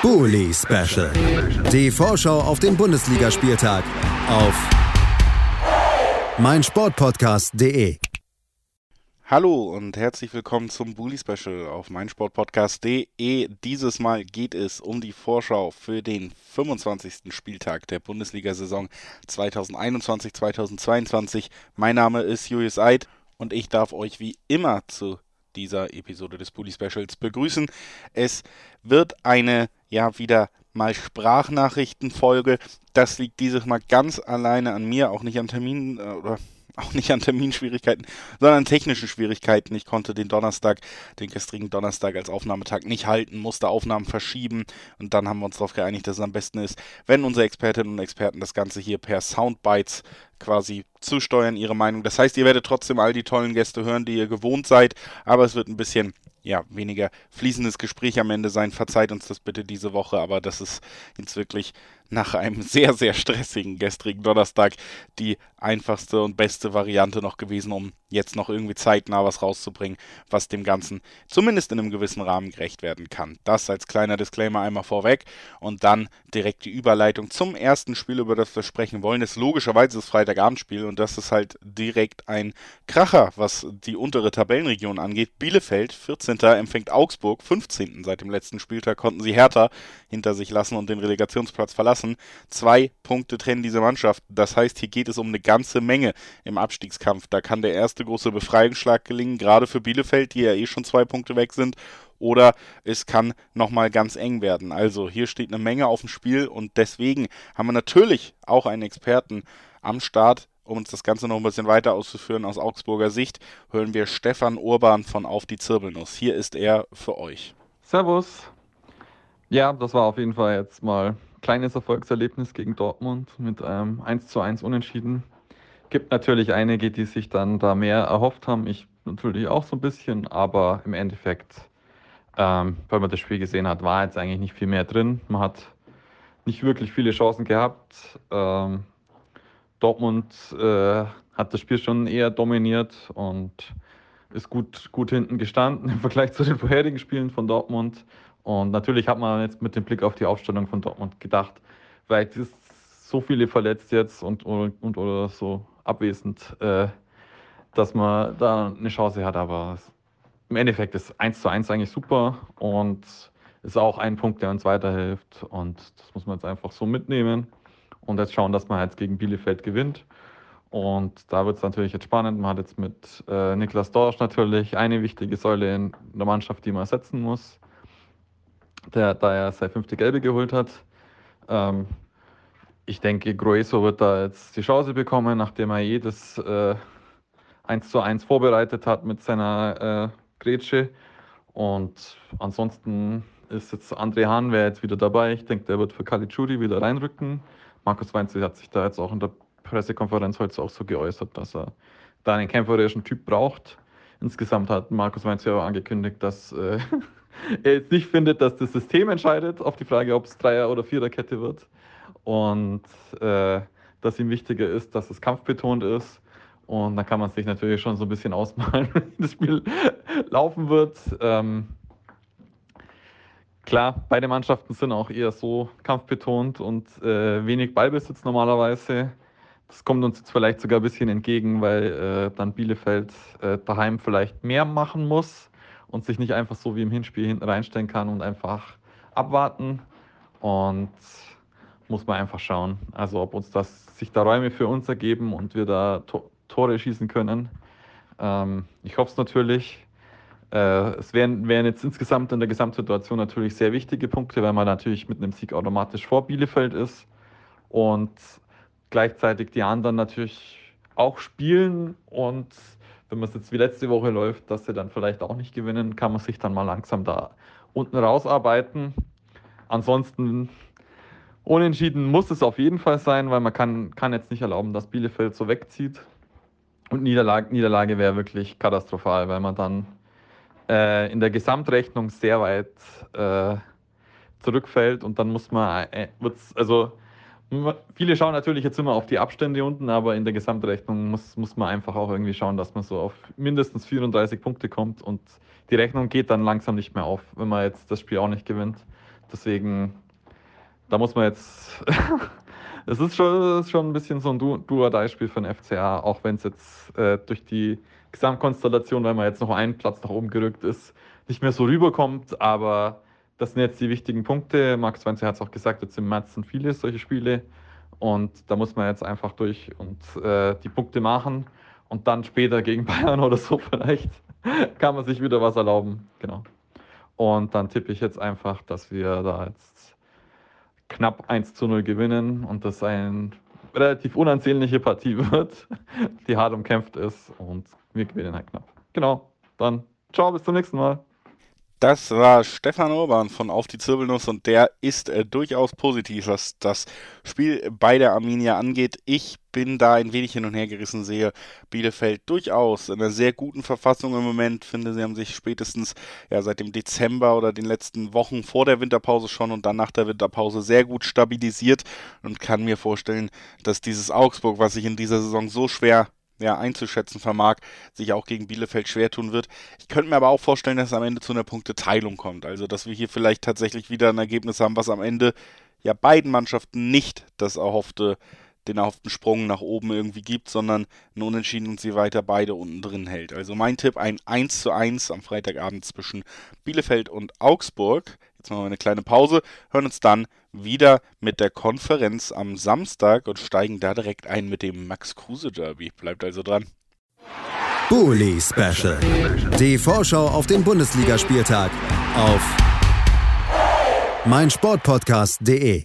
Bully Special. Die Vorschau auf den Bundesligaspieltag auf meinsportpodcast.de. Hallo und herzlich willkommen zum Bully Special auf meinsportpodcast.de. Dieses Mal geht es um die Vorschau für den 25. Spieltag der Bundesliga-Saison 2021-2022. Mein Name ist Julius Eid und ich darf euch wie immer zu dieser Episode des Bully Specials begrüßen. Es wird eine ja wieder mal Sprachnachrichtenfolge. Das liegt dieses Mal ganz alleine an mir, auch nicht an Terminen äh, oder auch nicht an Terminschwierigkeiten, sondern an technischen Schwierigkeiten. Ich konnte den Donnerstag, den gestrigen Donnerstag als Aufnahmetag nicht halten, musste Aufnahmen verschieben und dann haben wir uns darauf geeinigt, dass es am besten ist, wenn unsere Expertinnen und Experten das Ganze hier per Soundbites quasi zusteuern, ihre Meinung. Das heißt, ihr werdet trotzdem all die tollen Gäste hören, die ihr gewohnt seid, aber es wird ein bisschen ja, weniger fließendes Gespräch am Ende sein. Verzeiht uns das bitte diese Woche, aber das ist jetzt wirklich nach einem sehr, sehr stressigen gestrigen Donnerstag die einfachste und beste Variante noch gewesen, um jetzt noch irgendwie zeitnah was rauszubringen, was dem Ganzen zumindest in einem gewissen Rahmen gerecht werden kann. Das als kleiner Disclaimer einmal vorweg und dann direkt die Überleitung zum ersten Spiel, über das wir sprechen wollen. Ist logischerweise das Freitagabendspiel und das ist halt direkt ein Kracher, was die untere Tabellenregion angeht. Bielefeld, 14. empfängt Augsburg, 15. Seit dem letzten Spieltag konnten sie Hertha hinter sich lassen und den Relegationsplatz verlassen. Zwei Punkte trennen diese Mannschaft. Das heißt, hier geht es um eine ganze Menge im Abstiegskampf. Da kann der erste große Befreiungsschlag gelingen, gerade für Bielefeld, die ja eh schon zwei Punkte weg sind. Oder es kann nochmal ganz eng werden. Also hier steht eine Menge auf dem Spiel und deswegen haben wir natürlich auch einen Experten am Start, um uns das Ganze noch ein bisschen weiter auszuführen aus Augsburger Sicht, hören wir Stefan Urban von Auf die Zirbelnuss. Hier ist er für euch. Servus. Ja, das war auf jeden Fall jetzt mal kleines Erfolgserlebnis gegen Dortmund mit einem 1 zu 1 Unentschieden. Gibt natürlich einige, die sich dann da mehr erhofft haben. Ich natürlich auch so ein bisschen, aber im Endeffekt, ähm, wenn man das Spiel gesehen hat, war jetzt eigentlich nicht viel mehr drin. Man hat nicht wirklich viele Chancen gehabt. Ähm, Dortmund äh, hat das Spiel schon eher dominiert und ist gut, gut hinten gestanden im Vergleich zu den vorherigen Spielen von Dortmund. Und natürlich hat man jetzt mit dem Blick auf die Aufstellung von Dortmund gedacht, vielleicht ist so viele verletzt jetzt und, und, und oder so abwesend, äh, dass man da eine Chance hat. Aber im Endeffekt ist 1 zu 1 eigentlich super und ist auch ein Punkt, der uns weiterhilft. Und das muss man jetzt einfach so mitnehmen und jetzt schauen, dass man jetzt gegen Bielefeld gewinnt. Und da wird es natürlich jetzt spannend. Man hat jetzt mit äh, Niklas Dorsch natürlich eine wichtige Säule in der Mannschaft, die man ersetzen muss, der, da er seine fünfte Gelbe geholt hat. Ähm, ich denke, Grueso wird da jetzt die Chance bekommen, nachdem er jedes äh, 1 zu 1 vorbereitet hat mit seiner äh, Grätsche. Und ansonsten ist jetzt André Hahn wäre jetzt wieder dabei. Ich denke, der wird für Caligiuri wieder reinrücken. Markus Weinzel hat sich da jetzt auch in der Pressekonferenz heute auch so geäußert, dass er da einen kämpferischen Typ braucht. Insgesamt hat Markus Weinzel auch angekündigt, dass äh, er jetzt nicht findet, dass das System entscheidet auf die Frage, ob es Dreier- oder Viererkette wird und äh, dass ihm wichtiger ist, dass es kampfbetont ist. Und da kann man sich natürlich schon so ein bisschen ausmalen, wie das Spiel laufen wird. Ähm, klar, beide Mannschaften sind auch eher so kampfbetont und äh, wenig Ballbesitz normalerweise. Das kommt uns jetzt vielleicht sogar ein bisschen entgegen, weil äh, dann Bielefeld äh, daheim vielleicht mehr machen muss und sich nicht einfach so wie im Hinspiel hinten reinstellen kann und einfach abwarten. Und muss man einfach schauen. Also ob uns das sich da Räume für uns ergeben und wir da to Tore schießen können. Ähm, ich hoffe es natürlich. Äh, es wären, wären jetzt insgesamt in der Gesamtsituation natürlich sehr wichtige Punkte, weil man natürlich mit einem Sieg automatisch vor Bielefeld ist und gleichzeitig die anderen natürlich auch spielen und wenn man es jetzt wie letzte Woche läuft, dass sie dann vielleicht auch nicht gewinnen, kann man sich dann mal langsam da unten rausarbeiten. Ansonsten Unentschieden muss es auf jeden Fall sein, weil man kann, kann jetzt nicht erlauben, dass Bielefeld so wegzieht. Und Niederlage, Niederlage wäre wirklich katastrophal, weil man dann äh, in der Gesamtrechnung sehr weit äh, zurückfällt und dann muss man, äh, also viele schauen natürlich jetzt immer auf die Abstände unten, aber in der Gesamtrechnung muss, muss man einfach auch irgendwie schauen, dass man so auf mindestens 34 Punkte kommt und die Rechnung geht dann langsam nicht mehr auf, wenn man jetzt das Spiel auch nicht gewinnt. Deswegen, da muss man jetzt, es ist schon, ist schon ein bisschen so ein Du-or-Die-Spiel für den FCA, auch wenn es jetzt äh, durch die Gesamtkonstellation, weil man jetzt noch einen Platz nach oben gerückt ist, nicht mehr so rüberkommt, aber das sind jetzt die wichtigen Punkte. Max Wenzel hat es auch gesagt, jetzt im März sind viele solche Spiele und da muss man jetzt einfach durch und äh, die Punkte machen und dann später gegen Bayern oder so vielleicht kann man sich wieder was erlauben. Genau. Und dann tippe ich jetzt einfach, dass wir da jetzt knapp 1 zu 0 gewinnen und das eine relativ unansehnliche Partie wird, die hart umkämpft ist und wir gewinnen halt knapp. Genau. Dann ciao, bis zum nächsten Mal. Das war Stefan Urban von Auf die Zirbelnuss und der ist äh, durchaus positiv, was das Spiel bei der Arminia angeht. Ich bin da ein wenig hin und her gerissen, sehe Bielefeld durchaus in einer sehr guten Verfassung im Moment. Finde, sie haben sich spätestens ja, seit dem Dezember oder den letzten Wochen vor der Winterpause schon und dann nach der Winterpause sehr gut stabilisiert und kann mir vorstellen, dass dieses Augsburg, was sich in dieser Saison so schwer ja, einzuschätzen vermag, sich auch gegen Bielefeld schwer tun wird. Ich könnte mir aber auch vorstellen, dass es am Ende zu einer Punkteteilung kommt. Also, dass wir hier vielleicht tatsächlich wieder ein Ergebnis haben, was am Ende ja beiden Mannschaften nicht das erhoffte, den erhofften Sprung nach oben irgendwie gibt, sondern ein Unentschieden und sie weiter beide unten drin hält. Also mein Tipp, ein 1 zu 1 am Freitagabend zwischen Bielefeld und Augsburg. Jetzt machen wir eine kleine Pause, hören uns dann wieder mit der Konferenz am Samstag und steigen da direkt ein mit dem Max Kruse Derby. Bleibt also dran. Bully Special. Die Vorschau auf den Bundesligaspieltag auf meinsportpodcast.de.